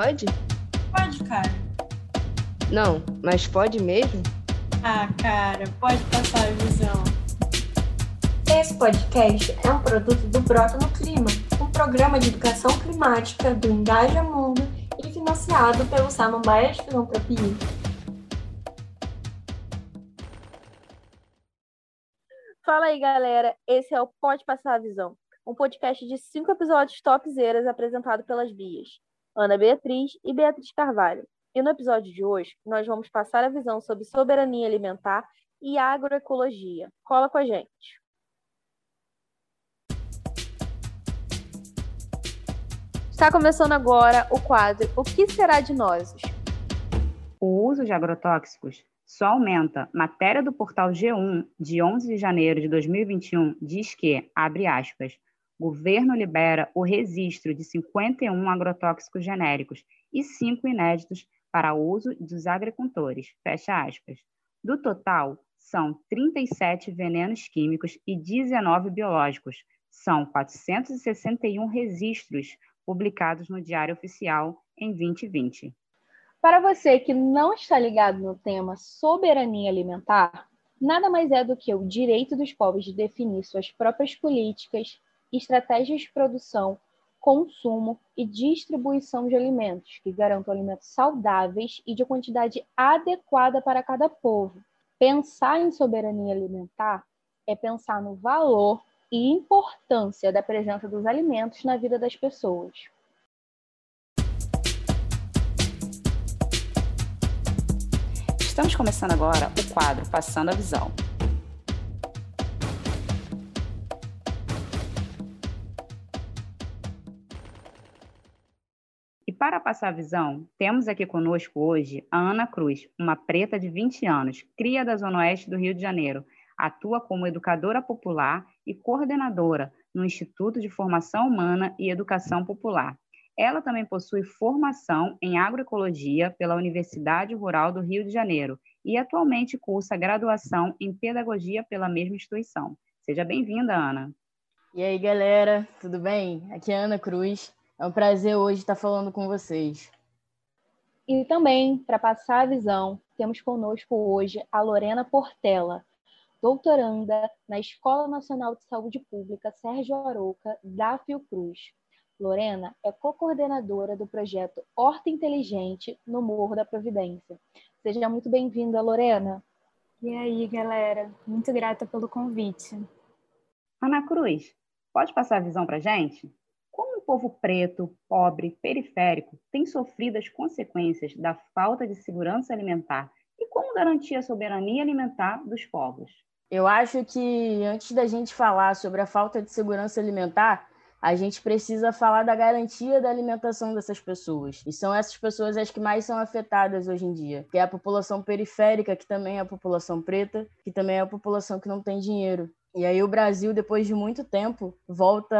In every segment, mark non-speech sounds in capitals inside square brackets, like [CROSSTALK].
pode? Pode, cara. Não, mas pode mesmo? Ah, cara, pode passar a visão. Esse podcast é um produto do Brota no Clima, um programa de educação climática do Engaja Mundo e financiado pelo Samambaia de Filantropia. Fala aí, galera. Esse é o Pode Passar a Visão, um podcast de cinco episódios topzeiras apresentado pelas Bias, Ana Beatriz e Beatriz Carvalho. E no episódio de hoje, nós vamos passar a visão sobre soberania alimentar e agroecologia. Cola com a gente. Está começando agora o quadro O que será de nós? O uso de agrotóxicos só aumenta. Matéria do portal G1, de 11 de janeiro de 2021, diz que, abre aspas, governo libera o registro de 51 agrotóxicos genéricos e 5 inéditos para uso dos agricultores, fecha aspas. Do total, são 37 venenos químicos e 19 biológicos. São 461 registros publicados no Diário Oficial em 2020. Para você que não está ligado no tema soberania alimentar, nada mais é do que o direito dos povos de definir suas próprias políticas, estratégias de produção, consumo e distribuição de alimentos, que garantam alimentos saudáveis e de quantidade adequada para cada povo. Pensar em soberania alimentar é pensar no valor e importância da presença dos alimentos na vida das pessoas. Estamos começando agora o quadro Passando a Visão. Para passar visão, temos aqui conosco hoje a Ana Cruz, uma preta de 20 anos, cria da Zona Oeste do Rio de Janeiro. Atua como educadora popular e coordenadora no Instituto de Formação Humana e Educação Popular, ela também possui formação em agroecologia pela Universidade Rural do Rio de Janeiro e atualmente cursa graduação em pedagogia pela mesma instituição. Seja bem-vinda, Ana. E aí, galera, tudo bem? Aqui é Ana Cruz. É um prazer hoje estar falando com vocês. E também, para passar a visão, temos conosco hoje a Lorena Portela, doutoranda na Escola Nacional de Saúde Pública Sérgio Arouca, da Fiocruz. Lorena é co-coordenadora do projeto Horta Inteligente no Morro da Providência. Seja muito bem-vinda, Lorena. E aí, galera? Muito grata pelo convite. Ana Cruz, pode passar a visão para a gente? Povo preto, pobre, periférico tem sofrido as consequências da falta de segurança alimentar e como garantir a soberania alimentar dos povos? Eu acho que antes da gente falar sobre a falta de segurança alimentar, a gente precisa falar da garantia da alimentação dessas pessoas. E são essas pessoas as que mais são afetadas hoje em dia, que é a população periférica, que também é a população preta, que também é a população que não tem dinheiro. E aí o Brasil, depois de muito tempo, volta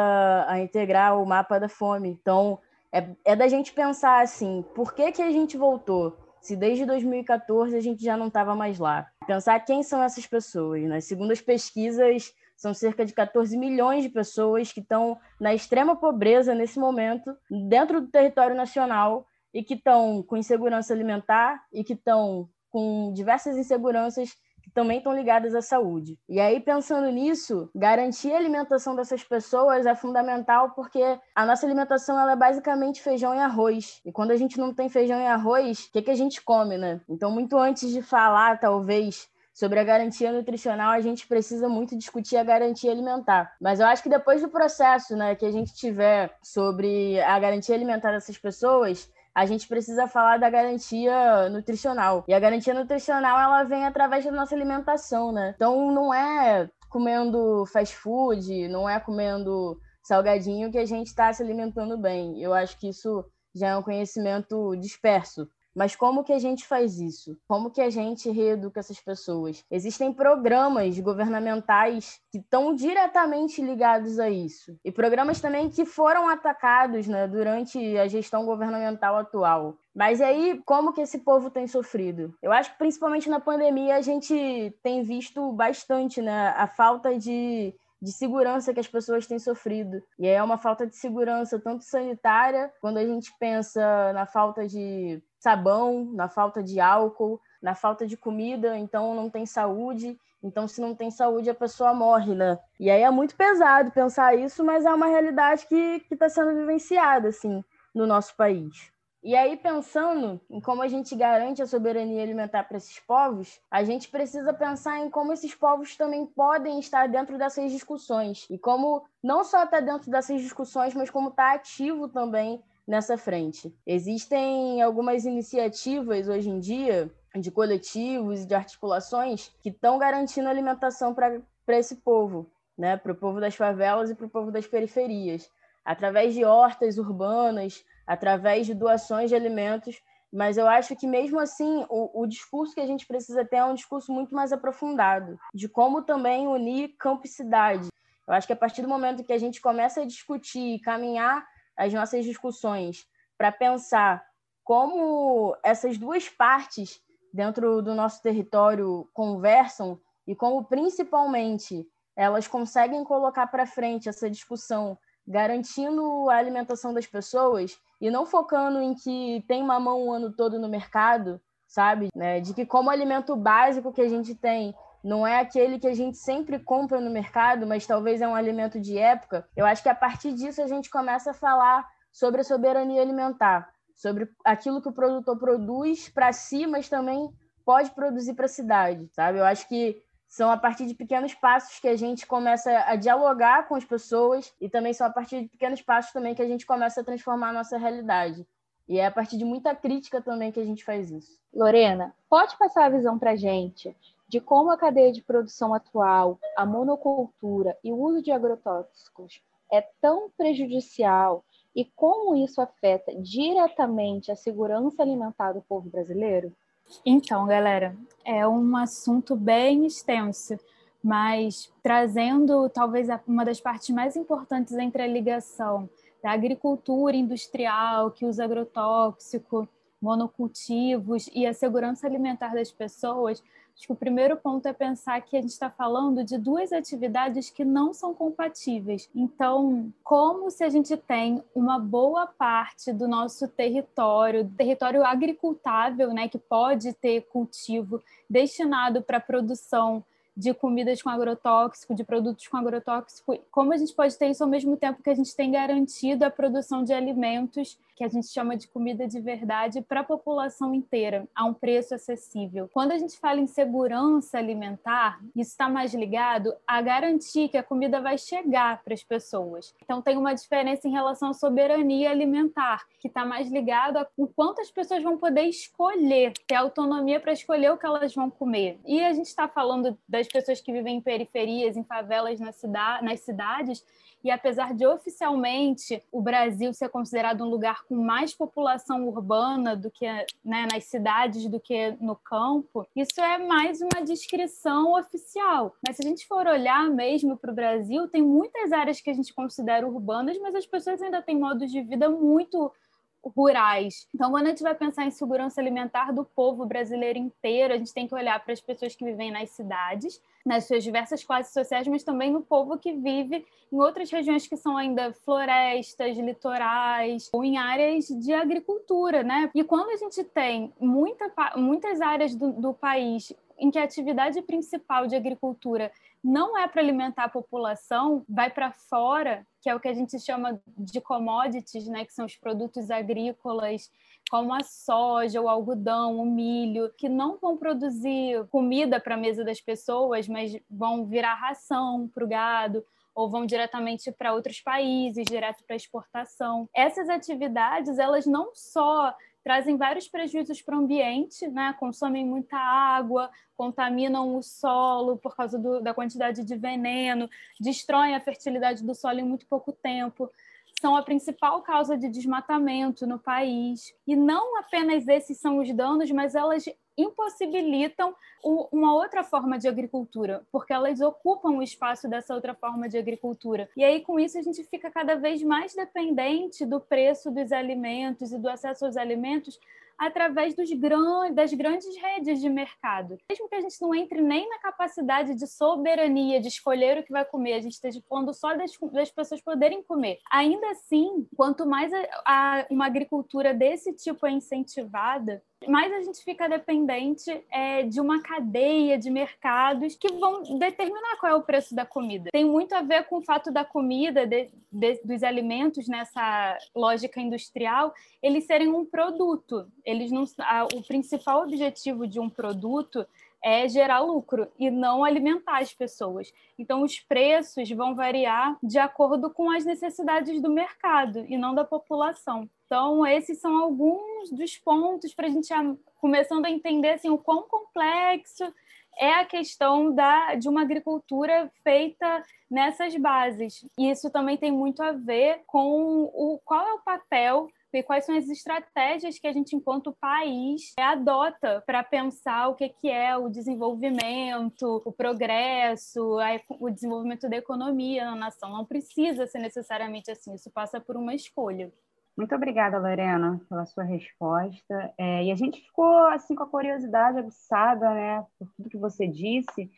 a integrar o mapa da fome. Então, é, é da gente pensar assim, por que, que a gente voltou? Se desde 2014 a gente já não estava mais lá. Pensar quem são essas pessoas, né? Segundo as pesquisas, são cerca de 14 milhões de pessoas que estão na extrema pobreza nesse momento, dentro do território nacional, e que estão com insegurança alimentar e que estão com diversas inseguranças que também estão ligadas à saúde. E aí, pensando nisso, garantir a alimentação dessas pessoas é fundamental porque a nossa alimentação ela é basicamente feijão e arroz. E quando a gente não tem feijão e arroz, o que, que a gente come, né? Então, muito antes de falar, talvez, sobre a garantia nutricional, a gente precisa muito discutir a garantia alimentar. Mas eu acho que depois do processo né, que a gente tiver sobre a garantia alimentar dessas pessoas, a gente precisa falar da garantia nutricional. E a garantia nutricional, ela vem através da nossa alimentação, né? Então, não é comendo fast food, não é comendo salgadinho que a gente está se alimentando bem. Eu acho que isso já é um conhecimento disperso. Mas como que a gente faz isso? Como que a gente reeduca essas pessoas? Existem programas governamentais que estão diretamente ligados a isso. E programas também que foram atacados né, durante a gestão governamental atual. Mas aí, como que esse povo tem sofrido? Eu acho que principalmente na pandemia a gente tem visto bastante né, a falta de de segurança que as pessoas têm sofrido. E é uma falta de segurança tanto sanitária, quando a gente pensa na falta de sabão, na falta de álcool, na falta de comida, então não tem saúde. Então, se não tem saúde, a pessoa morre, né? E aí é muito pesado pensar isso, mas é uma realidade que está sendo vivenciada, assim, no nosso país. E aí, pensando em como a gente garante a soberania alimentar para esses povos, a gente precisa pensar em como esses povos também podem estar dentro dessas discussões. E como não só estar tá dentro dessas discussões, mas como estar tá ativo também nessa frente. Existem algumas iniciativas hoje em dia de coletivos e de articulações que estão garantindo alimentação para esse povo, né? para o povo das favelas e para o povo das periferias, através de hortas urbanas, através de doações de alimentos, mas eu acho que mesmo assim o, o, discurso que a gente precisa ter é um discurso muito mais aprofundado, de como também unir campo e cidade. Eu acho que a partir do momento que a gente começa a discutir e caminhar as nossas discussões para pensar como essas duas partes dentro do nosso território conversam e como principalmente elas conseguem colocar para frente essa discussão garantindo a alimentação das pessoas e não focando em que tem mamão o ano todo no mercado, sabe? Né? De que como alimento básico que a gente tem não é aquele que a gente sempre compra no mercado, mas talvez é um alimento de época. Eu acho que a partir disso a gente começa a falar sobre a soberania alimentar, sobre aquilo que o produtor produz para si, mas também pode produzir para a cidade, sabe? Eu acho que são a partir de pequenos passos que a gente começa a dialogar com as pessoas e também são a partir de pequenos passos também que a gente começa a transformar a nossa realidade. E é a partir de muita crítica também que a gente faz isso. Lorena, pode passar a visão para a gente de como a cadeia de produção atual, a monocultura e o uso de agrotóxicos é tão prejudicial e como isso afeta diretamente a segurança alimentar do povo brasileiro? Então, galera, é um assunto bem extenso, mas trazendo talvez uma das partes mais importantes entre a ligação da agricultura industrial, que usa agrotóxico, monocultivos e a segurança alimentar das pessoas, Acho que o primeiro ponto é pensar que a gente está falando de duas atividades que não são compatíveis. Então, como se a gente tem uma boa parte do nosso território, território agricultável, né, que pode ter cultivo destinado para produção de comidas com agrotóxico, de produtos com agrotóxico, como a gente pode ter isso ao mesmo tempo que a gente tem garantido a produção de alimentos, que a gente chama de comida de verdade, para a população inteira, a um preço acessível. Quando a gente fala em segurança alimentar, isso está mais ligado a garantir que a comida vai chegar para as pessoas. Então, tem uma diferença em relação à soberania alimentar, que está mais ligado a o quanto as pessoas vão poder escolher, ter autonomia para escolher o que elas vão comer. E a gente está falando das pessoas que vivem em periferias, em favelas na cidade, nas cidades, e apesar de oficialmente o Brasil ser considerado um lugar com mais população urbana do que né, nas cidades do que no campo, isso é mais uma descrição oficial. Mas se a gente for olhar mesmo para o Brasil, tem muitas áreas que a gente considera urbanas, mas as pessoas ainda têm modos de vida muito rurais. Então, quando a gente vai pensar em segurança alimentar do povo brasileiro inteiro, a gente tem que olhar para as pessoas que vivem nas cidades, nas suas diversas classes sociais, mas também no povo que vive em outras regiões que são ainda florestas, litorais, ou em áreas de agricultura, né? E quando a gente tem muita, muitas áreas do, do país em que a atividade principal de agricultura não é para alimentar a população, vai para fora, que é o que a gente chama de commodities, né, que são os produtos agrícolas, como a soja, o algodão, o milho, que não vão produzir comida para a mesa das pessoas, mas vão virar ração para o gado ou vão diretamente para outros países, direto para exportação. Essas atividades, elas não só trazem vários prejuízos para o ambiente, né? consomem muita água, contaminam o solo por causa do, da quantidade de veneno, destroem a fertilidade do solo em muito pouco tempo. São a principal causa de desmatamento no país. E não apenas esses são os danos, mas elas impossibilitam uma outra forma de agricultura, porque elas ocupam o espaço dessa outra forma de agricultura. E aí, com isso, a gente fica cada vez mais dependente do preço dos alimentos e do acesso aos alimentos através gran... das grandes redes de mercado. Mesmo que a gente não entre nem na capacidade de soberania, de escolher o que vai comer, a gente esteja falando só das, das pessoas poderem comer. Ainda assim, quanto mais a, a, uma agricultura desse tipo é incentivada, mais a gente fica dependente é, de uma cadeia de mercados que vão determinar qual é o preço da comida. Tem muito a ver com o fato da comida, de, de, dos alimentos nessa lógica industrial, eles serem um produto. Eles não, a, o principal objetivo de um produto é gerar lucro e não alimentar as pessoas. Então, os preços vão variar de acordo com as necessidades do mercado e não da população. Então, esses são alguns dos pontos para a gente começando a entender assim, o quão complexo é a questão da, de uma agricultura feita nessas bases. E isso também tem muito a ver com o, qual é o papel e quais são as estratégias que a gente, enquanto país, adota para pensar o que, que é o desenvolvimento, o progresso, o desenvolvimento da economia na nação. Não precisa ser necessariamente assim, isso passa por uma escolha. Muito obrigada, Lorena, pela sua resposta. É, e a gente ficou assim com a curiosidade aguçada, né, por tudo que você disse.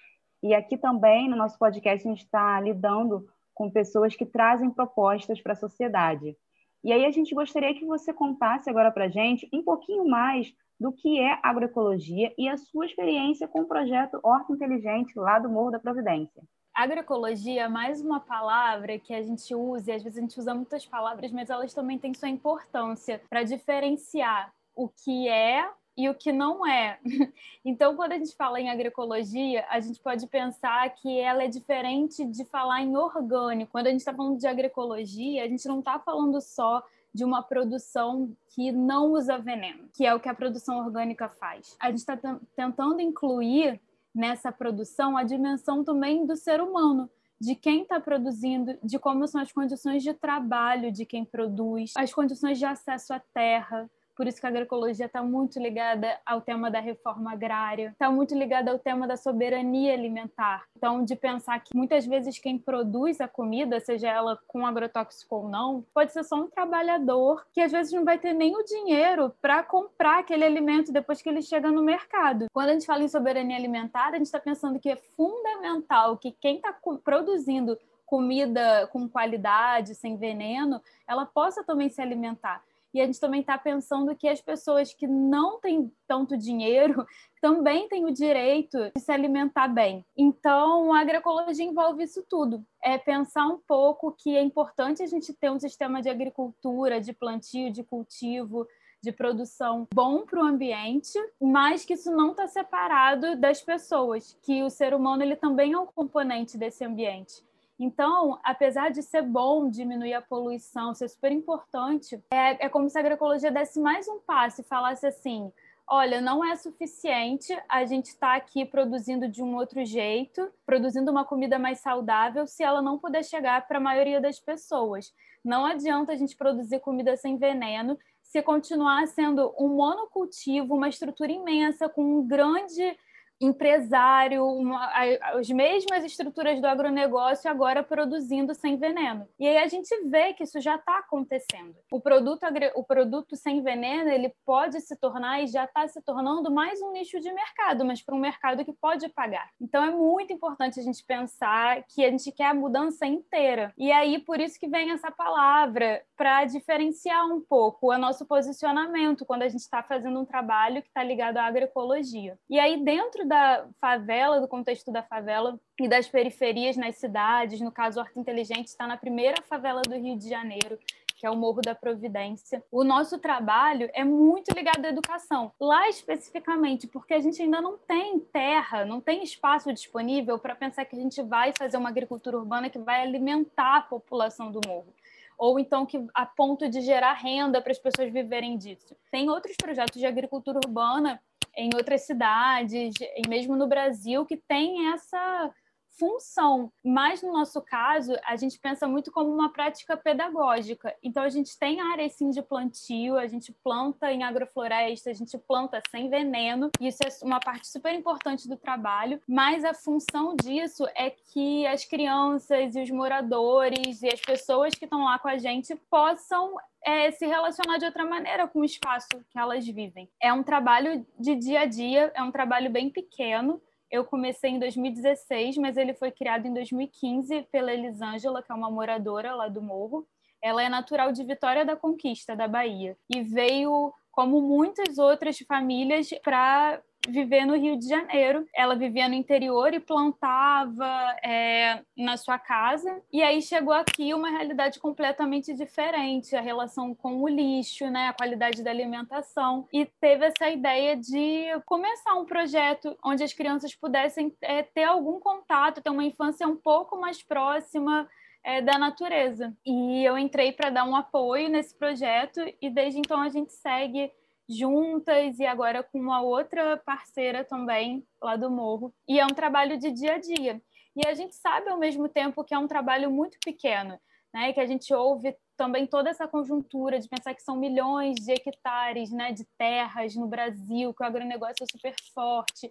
E aqui também no nosso podcast a gente está lidando com pessoas que trazem propostas para a sociedade. E aí a gente gostaria que você contasse agora para a gente um pouquinho mais do que é agroecologia e a sua experiência com o projeto Horta Inteligente lá do Morro da Providência. Agroecologia é mais uma palavra que a gente usa, e às vezes a gente usa muitas palavras, mas elas também têm sua importância para diferenciar o que é e o que não é. [LAUGHS] Então, quando a gente fala em agroecologia, a gente pode pensar que ela é diferente de falar em orgânico. Quando a gente está falando de agroecologia, a gente não está falando só de uma produção que não usa veneno, que é o que a produção orgânica faz. A gente está tentando incluir nessa produção a dimensão também do ser humano, de quem está produzindo, de como são as condições de trabalho de quem produz, as condições de acesso à terra, por isso que a agroecologia está muito ligada ao tema da reforma agrária, está muito ligada ao tema da soberania alimentar. Então, de pensar que muitas vezes quem produz a comida, seja ela com agrotóxico ou não, pode ser só um trabalhador que às vezes não vai ter nem o dinheiro para comprar aquele alimento depois que ele chega no mercado. Quando a gente fala em soberania alimentar, a gente está pensando que é fundamental que quem está produzindo comida com qualidade, sem veneno, ela possa também se alimentar. E a gente também está pensando que as pessoas que não têm tanto dinheiro [LAUGHS] também têm o direito de se alimentar bem. Então, a agroecologia envolve isso tudo. É pensar um pouco que é importante a gente ter um sistema de agricultura, de plantio, de cultivo, de produção bom para o ambiente, mas que isso não está separado das pessoas, que o ser humano ele também é um componente desse ambiente. Então, apesar de ser bom diminuir a poluição, ser super importante, é, é como se a agroecologia desse mais um passo e falasse assim: olha, não é suficiente a gente estar tá aqui produzindo de um outro jeito, produzindo uma comida mais saudável, se ela não puder chegar para a maioria das pessoas. Não adianta a gente produzir comida sem veneno se continuar sendo um monocultivo, uma estrutura imensa, com um grande empresário, uma, as mesmas estruturas do agronegócio agora produzindo sem veneno. E aí a gente vê que isso já está acontecendo. O produto, o produto sem veneno ele pode se tornar e já está se tornando mais um nicho de mercado, mas para um mercado que pode pagar. Então é muito importante a gente pensar que a gente quer a mudança inteira. E aí por isso que vem essa palavra para diferenciar um pouco o nosso posicionamento quando a gente está fazendo um trabalho que está ligado à agroecologia. E aí dentro da favela, do contexto da favela e das periferias nas cidades. No caso, Horta Inteligente está na primeira favela do Rio de Janeiro, que é o Morro da Providência. O nosso trabalho é muito ligado à educação, lá especificamente, porque a gente ainda não tem terra, não tem espaço disponível para pensar que a gente vai fazer uma agricultura urbana que vai alimentar a população do morro ou então que a ponto de gerar renda para as pessoas viverem disso. Tem outros projetos de agricultura urbana em outras cidades, e mesmo no Brasil, que tem essa função. Mas no nosso caso, a gente pensa muito como uma prática pedagógica. Então a gente tem áreas sim de plantio, a gente planta em agrofloresta, a gente planta sem veneno. Isso é uma parte super importante do trabalho, mas a função disso é que as crianças e os moradores e as pessoas que estão lá com a gente possam é, se relacionar de outra maneira com o espaço que elas vivem. É um trabalho de dia a dia, é um trabalho bem pequeno. Eu comecei em 2016, mas ele foi criado em 2015 pela Elisângela, que é uma moradora lá do Morro. Ela é natural de Vitória da Conquista, da Bahia, e veio, como muitas outras famílias, para viver no Rio de Janeiro. Ela vivia no interior e plantava é, na sua casa. E aí chegou aqui uma realidade completamente diferente, a relação com o lixo, né, a qualidade da alimentação. E teve essa ideia de começar um projeto onde as crianças pudessem é, ter algum contato, ter uma infância um pouco mais próxima é, da natureza. E eu entrei para dar um apoio nesse projeto e desde então a gente segue juntas e agora com uma outra parceira também lá do Morro. E é um trabalho de dia a dia. E a gente sabe ao mesmo tempo que é um trabalho muito pequeno, né? Que a gente ouve também toda essa conjuntura de pensar que são milhões de hectares, né, de terras no Brasil, que o agronegócio é super forte,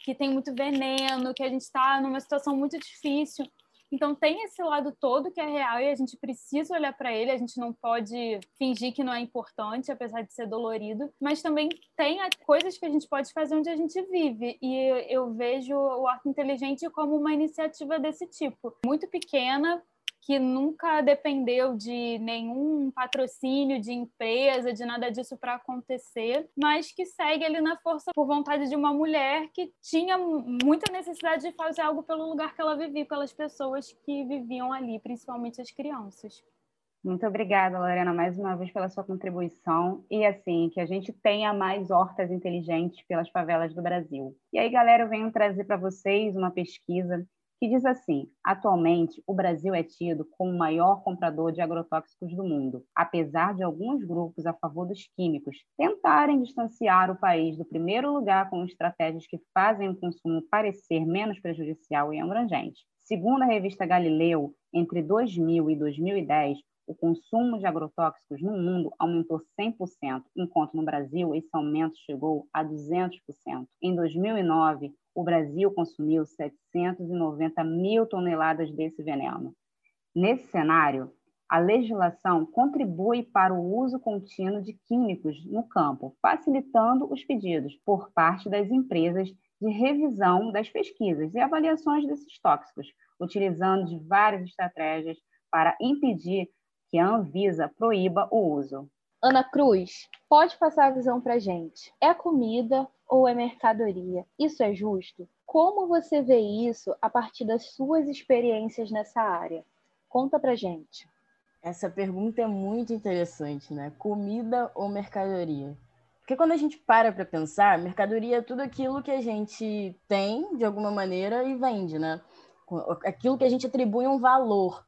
que tem muito veneno, que a gente está numa situação muito difícil. Então tem esse lado todo que é real e a gente precisa olhar para ele, a gente não pode fingir que não é importante, apesar de ser dolorido, mas também tem coisas que a gente pode fazer onde a gente vive. E eu vejo o Horta Inteligente como uma iniciativa desse tipo, muito pequena, que nunca dependeu de nenhum patrocínio de empresa, de nada disso para acontecer, mas que segue ali na força por vontade de uma mulher que tinha muita necessidade de fazer algo pelo lugar que ela vivia, pelas pessoas que viviam ali, principalmente as crianças. Muito obrigada, Lorena, mais uma vez pela sua contribuição e assim que a gente tenha mais hortas inteligentes pelas favelas do Brasil. E aí, galera, eu venho trazer para vocês uma pesquisa que diz assim: atualmente, o Brasil é tido como o maior comprador de agrotóxicos do mundo, apesar de alguns grupos a favor dos químicos tentarem distanciar o país do primeiro lugar com estratégias que fazem o consumo parecer menos prejudicial e abrangente. Segundo a revista Galileu, entre 2000 e 2010, o consumo de agrotóxicos no mundo aumentou 100%, enquanto no Brasil esse aumento chegou a 200%. Em 2009, o Brasil consumiu 790 mil toneladas desse veneno. Nesse cenário, a legislação contribui para o uso contínuo de químicos no campo, facilitando os pedidos por parte das empresas de revisão das pesquisas e avaliações desses tóxicos, utilizando de várias estratégias para impedir que a Anvisa proíba o uso. Ana Cruz, pode passar a visão para gente. É comida ou é mercadoria? Isso é justo? Como você vê isso a partir das suas experiências nessa área? Conta para gente. Essa pergunta é muito interessante, né? Comida ou mercadoria? Porque quando a gente para para pensar, mercadoria é tudo aquilo que a gente tem de alguma maneira e vende, né? Aquilo que a gente atribui um valor.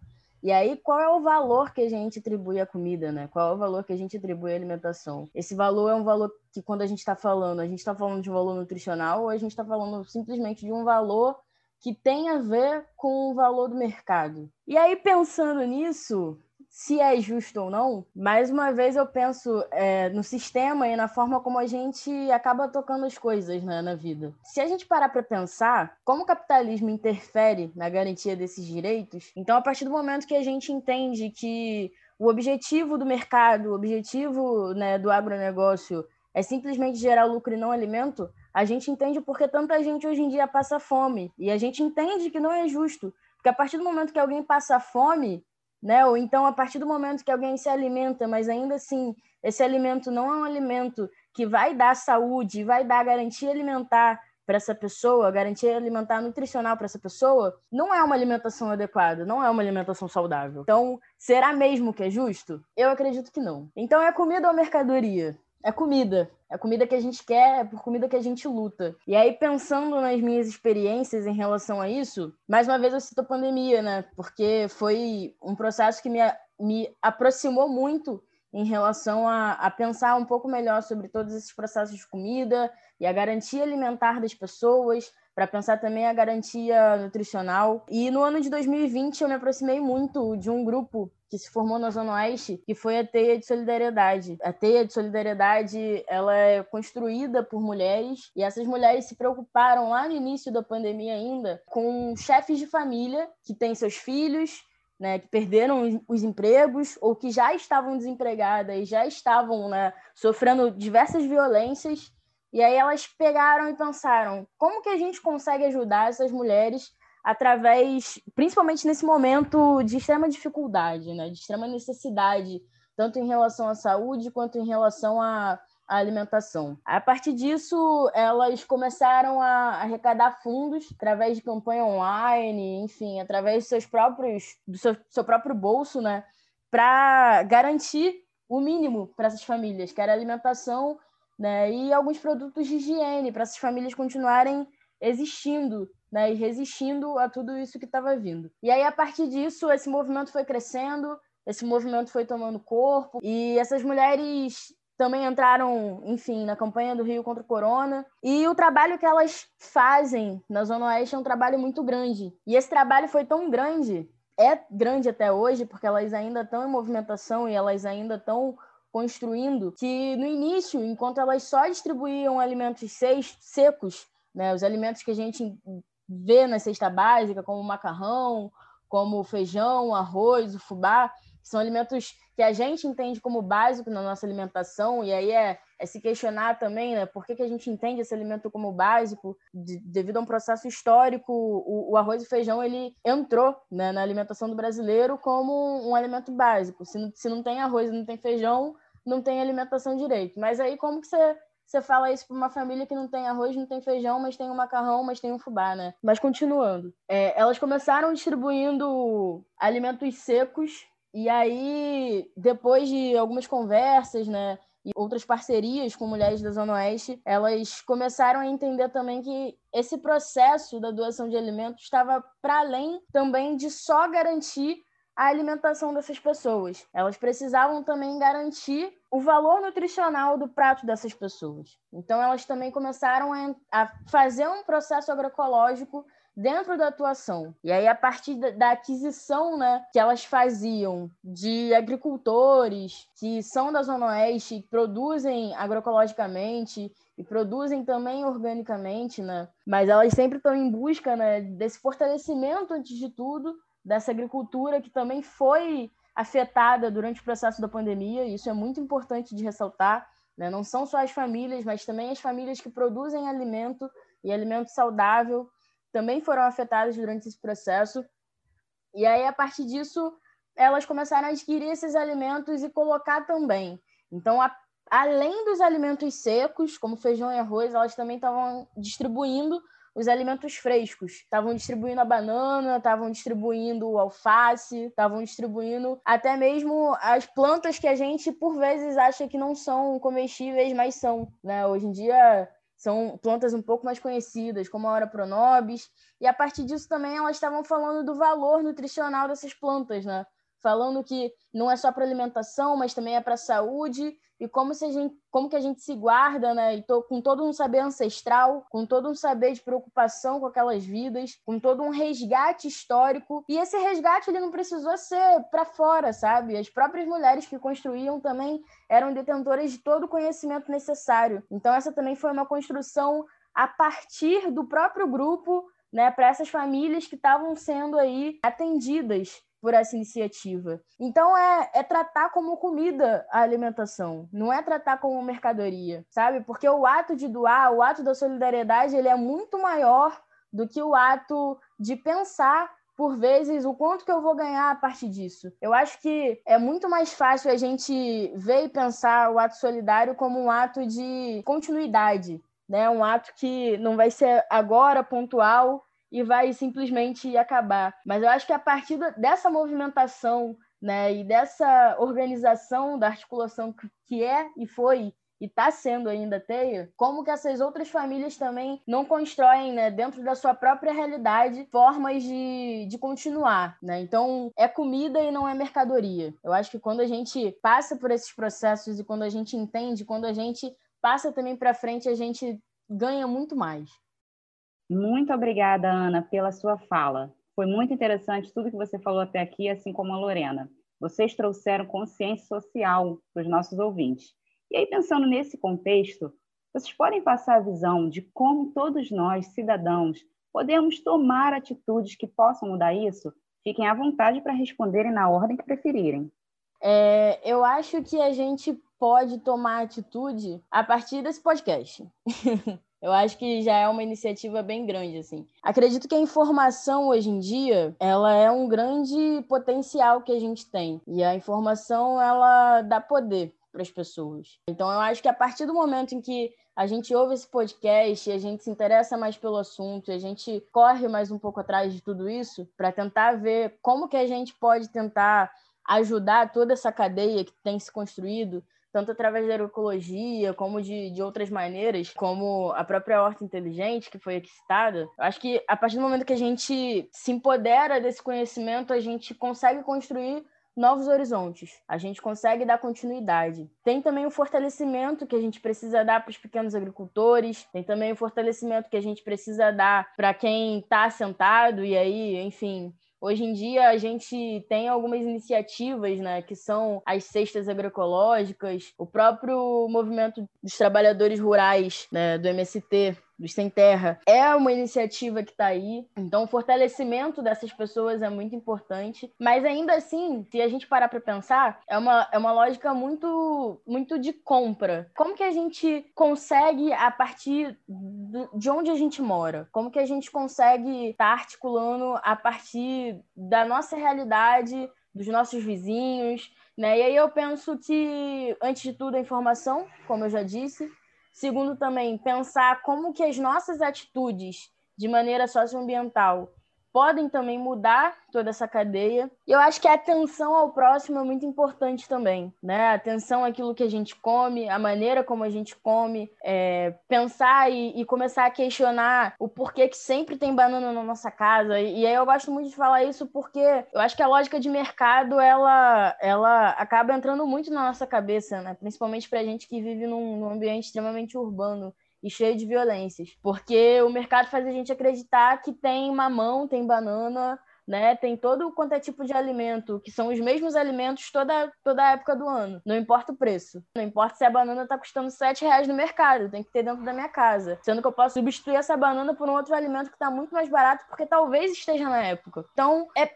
E aí, qual é o valor que a gente atribui à comida, né? Qual é o valor que a gente atribui à alimentação? Esse valor é um valor que, quando a gente está falando, a gente está falando de um valor nutricional ou a gente está falando simplesmente de um valor que tem a ver com o valor do mercado. E aí, pensando nisso, se é justo ou não, mais uma vez eu penso é, no sistema e na forma como a gente acaba tocando as coisas né, na vida. Se a gente parar para pensar como o capitalismo interfere na garantia desses direitos, então a partir do momento que a gente entende que o objetivo do mercado, o objetivo né, do agronegócio é simplesmente gerar lucro e não alimento, a gente entende porque tanta gente hoje em dia passa fome. E a gente entende que não é justo. Porque a partir do momento que alguém passa fome, né? Ou então, a partir do momento que alguém se alimenta, mas ainda assim, esse alimento não é um alimento que vai dar saúde, vai dar garantia alimentar para essa pessoa, garantia alimentar nutricional para essa pessoa, não é uma alimentação adequada, não é uma alimentação saudável. Então, será mesmo que é justo? Eu acredito que não. Então, é comida ou mercadoria? É comida. É comida que a gente quer, é por comida que a gente luta. E aí, pensando nas minhas experiências em relação a isso, mais uma vez eu cito a pandemia, né? Porque foi um processo que me, me aproximou muito em relação a, a pensar um pouco melhor sobre todos esses processos de comida e a garantia alimentar das pessoas, para pensar também a garantia nutricional. E no ano de 2020 eu me aproximei muito de um grupo que se formou na Zona Oeste, que foi a Teia de Solidariedade. A Teia de Solidariedade, ela é construída por mulheres e essas mulheres se preocuparam lá no início da pandemia ainda com chefes de família que têm seus filhos, né, que perderam os empregos ou que já estavam desempregadas e já estavam né, sofrendo diversas violências. E aí elas pegaram e pensaram: como que a gente consegue ajudar essas mulheres através, principalmente nesse momento de extrema dificuldade, né, de extrema necessidade, tanto em relação à saúde quanto em relação à, à alimentação. A partir disso, elas começaram a arrecadar fundos através de campanha online, enfim, através dos seus próprios, do seu, seu próprio bolso, né, para garantir o mínimo para essas famílias, que era alimentação né, e alguns produtos de higiene, para essas famílias continuarem existindo né, e resistindo a tudo isso que estava vindo. E aí, a partir disso, esse movimento foi crescendo, esse movimento foi tomando corpo, e essas mulheres também entraram, enfim, na campanha do Rio contra o Corona. E o trabalho que elas fazem na Zona Oeste é um trabalho muito grande. E esse trabalho foi tão grande, é grande até hoje, porque elas ainda estão em movimentação e elas ainda estão construindo, que no início, enquanto elas só distribuíam alimentos secos, né, os alimentos que a gente vê na cesta básica, como macarrão, como feijão, arroz, o fubá, são alimentos que a gente entende como básico na nossa alimentação, e aí é, é se questionar também, né, por que, que a gente entende esse alimento como básico, de, devido a um processo histórico, o, o arroz e feijão, ele entrou né, na alimentação do brasileiro como um alimento básico, se não, se não tem arroz e não tem feijão, não tem alimentação direito, mas aí como que você você fala isso para uma família que não tem arroz, não tem feijão, mas tem um macarrão, mas tem um fubá, né? Mas continuando. É, elas começaram distribuindo alimentos secos, e aí, depois de algumas conversas, né? E outras parcerias com mulheres da Zona Oeste, elas começaram a entender também que esse processo da doação de alimentos estava para além também de só garantir a alimentação dessas pessoas. Elas precisavam também garantir o valor nutricional do prato dessas pessoas. Então, elas também começaram a, fazer um processo agroecológico dentro da atuação. E aí, a partir da, aquisição né, que elas faziam de agricultores que são da Zona Oeste, que produzem agroecologicamente e produzem também organicamente, né? Mas elas sempre estão em busca né, desse fortalecimento, antes de tudo, dessa agricultura que também foi afetada durante o processo da pandemia, e isso é muito importante de ressaltar. Né? Não são só as famílias, mas também as famílias que produzem alimento e alimento saudável também foram afetadas durante esse processo. E aí, a partir disso, elas começaram a adquirir esses alimentos e colocar também. Então, a, além dos alimentos secos, como feijão e arroz, elas também estavam distribuindo os alimentos frescos. Estavam distribuindo a banana, estavam distribuindo o alface, estavam distribuindo até mesmo as plantas que a gente, por vezes, acha que não são comestíveis, mas são. Né? Hoje em dia, são plantas um pouco mais conhecidas, como a Ora pronobis, e a partir disso também elas estavam falando do valor nutricional dessas plantas, né? Falando que não é só para alimentação, mas também é para a saúde e como se a gente, como que a gente se guarda, né? E tô, com todo um saber ancestral, com todo um saber de preocupação com aquelas vidas, com todo um resgate histórico. E esse resgate ele não precisou ser para fora, sabe? As próprias mulheres que construíam também eram detentoras de todo o conhecimento necessário. Então essa também foi uma construção a partir do próprio grupo, né, para essas famílias que estavam sendo aí atendidas por essa iniciativa. Então é, é tratar como comida a alimentação, não é tratar como mercadoria, sabe? Porque o ato de doar, o ato da solidariedade, ele é muito maior do que o ato de pensar por vezes, o quanto que eu vou ganhar a partir disso. Eu acho que é muito mais fácil a gente ver e pensar o ato solidário como um ato de continuidade, né? Um ato que não vai ser agora pontual e vai simplesmente acabar. Mas eu acho que a partir dessa movimentação né, e dessa organização da articulação que é e foi e está sendo ainda teia, como que essas outras famílias também não constroem, né, dentro da sua própria realidade, formas de, de continuar, né? Então, é comida e não é mercadoria. Eu acho que quando a gente passa por esses processos e quando a gente entende, quando a gente passa também para frente, a gente ganha muito mais. Muito obrigada, Ana, pela sua fala. Foi muito interessante tudo que você falou até aqui, assim como a Lorena. Vocês trouxeram consciência social para os nossos ouvintes. E aí, pensando nesse contexto, vocês podem passar a visão de como todos nós, cidadãos, podemos tomar atitudes que possam mudar isso? Fiquem à vontade para responderem na ordem que preferirem. É, eu acho que a gente pode tomar atitude a partir desse podcast. [LAUGHS] eu acho que já é uma iniciativa bem grande, assim. Acredito que a informação hoje em dia, ela é um grande potencial que a gente tem. E a informação, ela dá poder para as pessoas. Então, eu acho que a partir do momento em que a gente ouve esse podcast, a gente se interessa mais pelo assunto, a gente corre mais um pouco atrás de tudo isso para tentar ver como que a gente pode tentar ajudar toda essa cadeia que tem se construído, tanto através da agroecologia, como de, de outras maneiras, como a própria horta inteligente, que foi aqui citada. Acho que a partir do momento que a gente se empodera desse conhecimento, a gente consegue construir novos horizontes. A gente consegue dar continuidade. Tem também o fortalecimento que a gente precisa dar para os pequenos agricultores, tem também o fortalecimento que a gente precisa dar para quem está assentado e aí, enfim, Hoje em dia a gente tem algumas iniciativas, né, que são as cestas agroecológicas, o próprio movimento dos trabalhadores rurais, né, do MST, dos Sem Terra, é uma iniciativa que está aí. Então, o fortalecimento dessas pessoas é muito importante. Mas ainda assim, se a gente parar para pensar, é uma, é uma lógica muito, muito de compra. Como que a gente consegue, a partir de onde a gente mora, como que a gente consegue estar tá articulando a partir da nossa realidade, dos nossos vizinhos, né? E aí eu penso que, antes de tudo, a informação, como eu já disse, Segundo, também pensar como que as nossas atitudes de maneira socioambiental podem também mudar toda essa cadeia. E eu acho que a atenção ao próximo é muito importante também, né? A atenção àquilo que a gente come, a maneira como a gente come, é, pensar e, e, começar a questionar o porquê que sempre tem banana na nossa casa. E, e, aí eu gosto muito de falar isso porque eu acho que a lógica de mercado ela, ela acaba entrando muito na nossa cabeça, né? Principalmente para a gente que vive num, num ambiente extremamente urbano e cheio de violências. Porque o mercado faz a gente acreditar que tem mamão, tem banana, né? Tem todo quanto é tipo de alimento, que são os mesmos alimentos toda, toda a época do ano. Não importa o preço. Não importa se a banana está custando 7 reais no mercado, tem que ter dentro da minha casa. Sendo que eu posso substituir essa banana por um outro alimento que está muito mais barato, porque talvez esteja na época. Então, é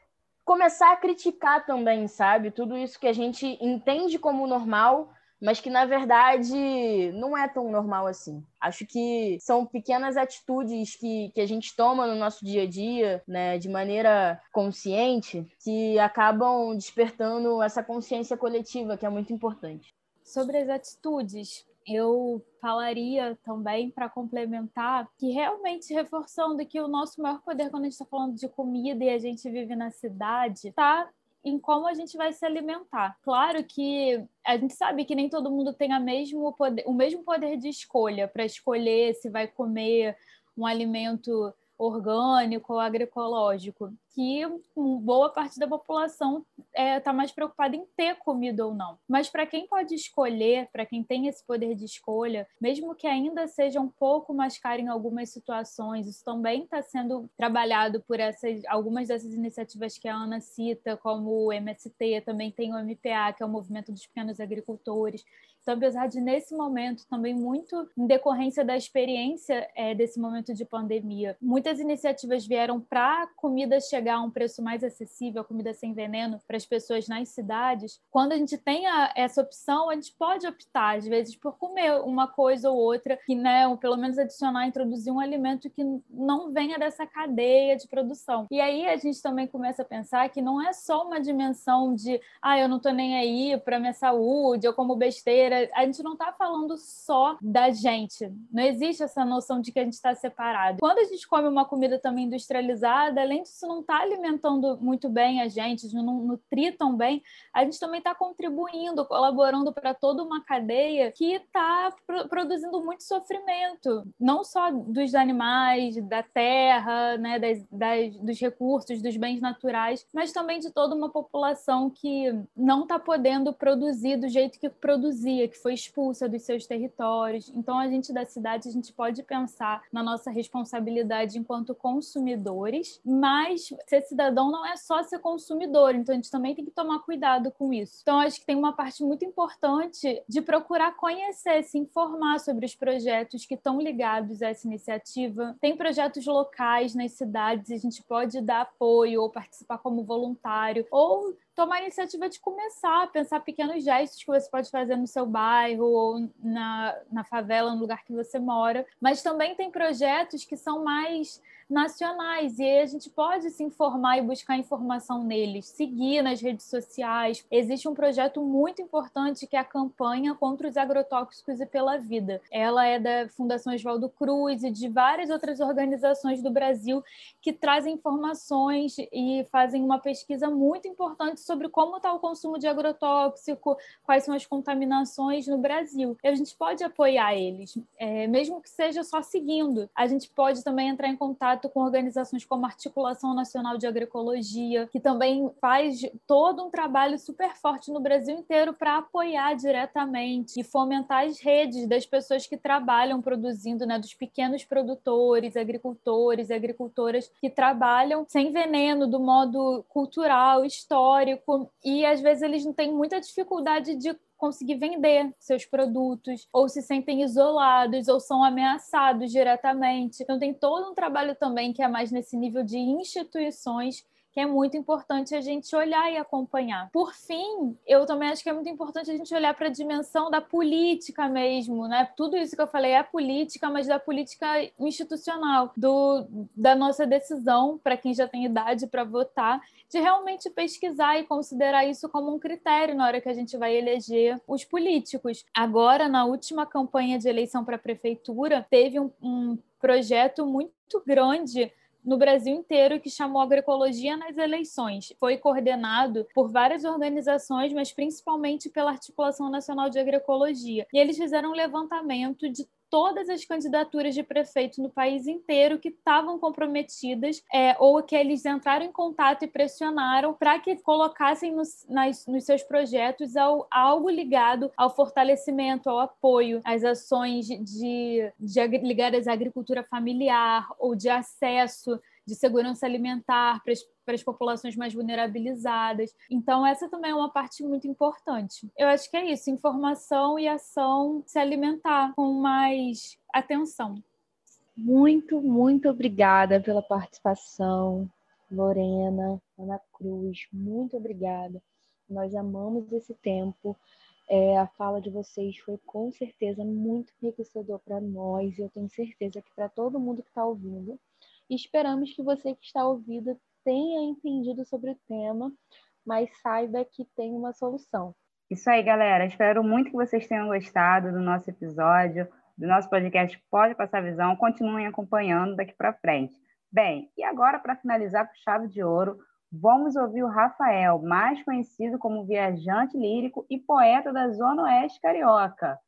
começar a criticar também, sabe? Tudo isso que a gente entende como normal, mas que na verdade não é tão normal assim. Acho que são pequenas atitudes que, que a gente toma no nosso dia a dia, né, de maneira consciente, que acabam despertando essa consciência coletiva, que é muito importante. Sobre as atitudes, eu falaria também para complementar que realmente reforçando que o nosso maior poder quando a gente está falando de comida e a gente vive na cidade está em como a gente vai se alimentar. Claro que a gente sabe que nem todo mundo tem a mesmo poder, o mesmo poder de escolha para escolher se vai comer um alimento orgânico ou agroecológico, que boa parte da população está é, tá mais preocupada em ter comida ou não. Mas para quem pode escolher, para quem tem esse poder de escolha, mesmo que ainda seja um pouco mais caro em algumas situações, isso também está sendo trabalhado por essas algumas dessas iniciativas que a Ana cita, como o MST, também tem o MPA, que é o Movimento dos Pequenos Agricultores, apesar de, nesse momento, também muito em decorrência da experiência é, desse momento de pandemia, muitas iniciativas vieram para a comida chegar a um preço mais acessível, comida sem veneno, para as pessoas nas cidades. Quando a gente tem a, essa opção, a gente pode optar, às vezes, por comer uma coisa ou outra, que, né, ou pelo menos adicionar, introduzir um alimento que não venha dessa cadeia de produção. E aí a gente também começa a pensar que não é só uma dimensão de, ah, eu não estou nem aí para minha saúde, eu como besteira a gente não está falando só da gente. Não existe essa noção de que a gente está separado. Quando a gente come uma comida também industrializada, além disso não está alimentando muito bem a gente, não nutrir tão bem, a gente também está contribuindo, colaborando para toda uma cadeia que está pro produzindo muito sofrimento, não só dos animais, da terra, né, das, das, dos recursos, dos bens naturais, mas também de toda uma população que não está podendo produzir do jeito que produzia, que foi expulsa dos seus territórios. Então, a gente da cidade, a gente pode pensar na nossa responsabilidade enquanto consumidores, mas ser cidadão não é só ser consumidor, então a gente também tem que tomar cuidado com isso. Então, acho que tem uma parte muito importante de procurar conhecer, se informar sobre os projetos que estão ligados a essa iniciativa. Tem projetos locais nas cidades, a gente pode dar apoio ou participar como voluntário, ou tomar a iniciativa de começar a pensar pequenos gestos que você pode fazer no seu bairro ou na, na favela, no lugar que você mora. Mas também tem projetos que são mais nacionais e aí a gente pode se informar e buscar informação neles, seguir nas redes sociais. Existe um projeto muito importante que é a campanha contra os agrotóxicos e pela vida. Ela é da Fundação Oswaldo Cruz e de várias outras organizações do Brasil que trazem informações e fazem uma pesquisa muito importante sobre como está o consumo de agrotóxico, quais são as contaminações no Brasil. E a gente pode apoiar eles, é, mesmo que seja só seguindo. A gente pode também entrar em contato com organizações como a Articulação Nacional de Agroecologia, que também faz todo um trabalho super forte no Brasil inteiro para apoiar diretamente e fomentar as redes das pessoas que trabalham produzindo, né, dos pequenos produtores, agricultores e agricultoras que trabalham sem veneno, do modo cultural, histórico, e às vezes eles têm muita dificuldade de conseguir vender seus produtos, ou se sentem isolados, ou são ameaçados diretamente. Então, tem todo um trabalho também que é mais nesse nível de instituições que é muito importante a gente olhar e acompanhar. Por fim, eu também acho que é muito importante a gente olhar para a dimensão da política mesmo, né? Tudo isso que eu falei é política, mas da política institucional, do, da nossa decisão, para quem já tem idade para votar, de realmente pesquisar e considerar isso como um critério na hora que a gente vai eleger os políticos. Agora, na última campanha de eleição para a prefeitura, teve um, um projeto muito grande no Brasil inteiro que chamou Agroecologia nas Eleições. Foi coordenado por várias organizações, mas principalmente pela Articulação Nacional de Agroecologia. E eles fizeram um levantamento de todas as candidaturas de prefeito no país inteiro que estavam comprometidas é, ou que eles entraram em contato e pressionaram para que colocassem nos, nas, nos seus projetos ao, algo ligado ao fortalecimento, ao apoio, às ações de, de ligadas à agricultura familiar ou de acesso de segurança alimentar para as, para as populações mais vulnerabilizadas. Então, essa também é uma parte muito importante. Eu acho que é isso: informação e ação se alimentar com mais atenção. Muito, muito obrigada pela participação, Lorena, Ana Cruz. Muito obrigada. Nós amamos esse tempo. É, a fala de vocês foi com certeza muito enriquecedor para nós e eu tenho certeza que para todo mundo que está ouvindo. Esperamos que você que está ouvindo tenha entendido sobre o tema, mas saiba que tem uma solução. Isso aí, galera. Espero muito que vocês tenham gostado do nosso episódio, do nosso podcast Pode Passar Visão. Continuem acompanhando daqui para frente. Bem, e agora, para finalizar com chave de ouro, vamos ouvir o Rafael, mais conhecido como viajante lírico e poeta da Zona Oeste Carioca.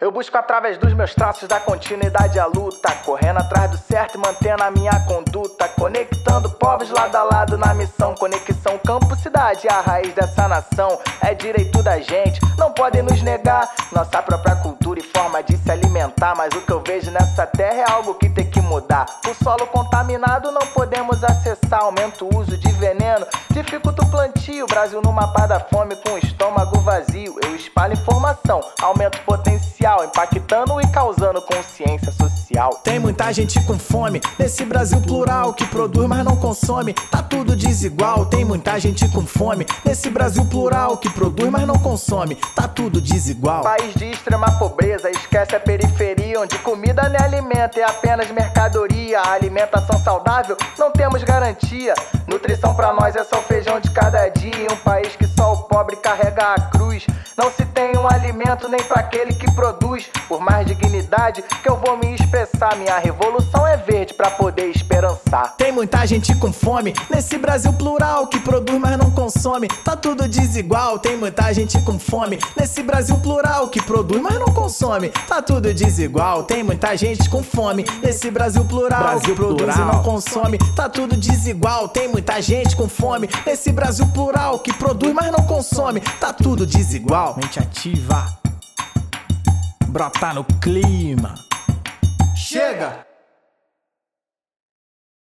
Eu busco através dos meus traços da continuidade a luta, correndo atrás do certo e mantendo a minha conduta, conectando povos lado a lado na missão, conexão campo-cidade, a raiz dessa nação é direito da gente, não podem nos negar nossa própria cultura e forma de se alimentar, mas o que eu vejo nessa terra é algo que tem que mudar. O solo contaminado não podemos acessar, aumenta o uso de veneno, dificulta o plantio, Brasil no mapa da fome com o estômago vazio, eu espalho informação, aumento potencial impactando e causando consciência social. Tem muita gente com fome nesse Brasil plural que produz, mas não consome. Tá tudo desigual. Tem muita gente com fome nesse Brasil plural que produz, mas não consome. Tá tudo desigual. País de extrema pobreza, esquece a periferia, onde comida nem alimenta, é apenas mercadoria. A alimentação saudável não temos garantia. Nutrição para nós é só feijão de cada dia. Um país que só o pobre carrega a cruz. Não se tem um alimento nem para aquele que produz. Por mais dignidade que eu vou me expressar, minha revolução é verde para poder esperançar. Tem muita gente com fome nesse Brasil plural que produz, mas não consome. Tá tudo desigual. Tem muita gente com fome nesse Brasil plural que produz, mas não consome. Tá tudo desigual. Tem muita gente com fome nesse Brasil plural Brasil que produz plural. e não consome. Tá tudo desigual. Tem muita gente com fome nesse Brasil plural que produz, mas não consome. Tá tudo desigual. Mente ativa. Brota no clima. Chega!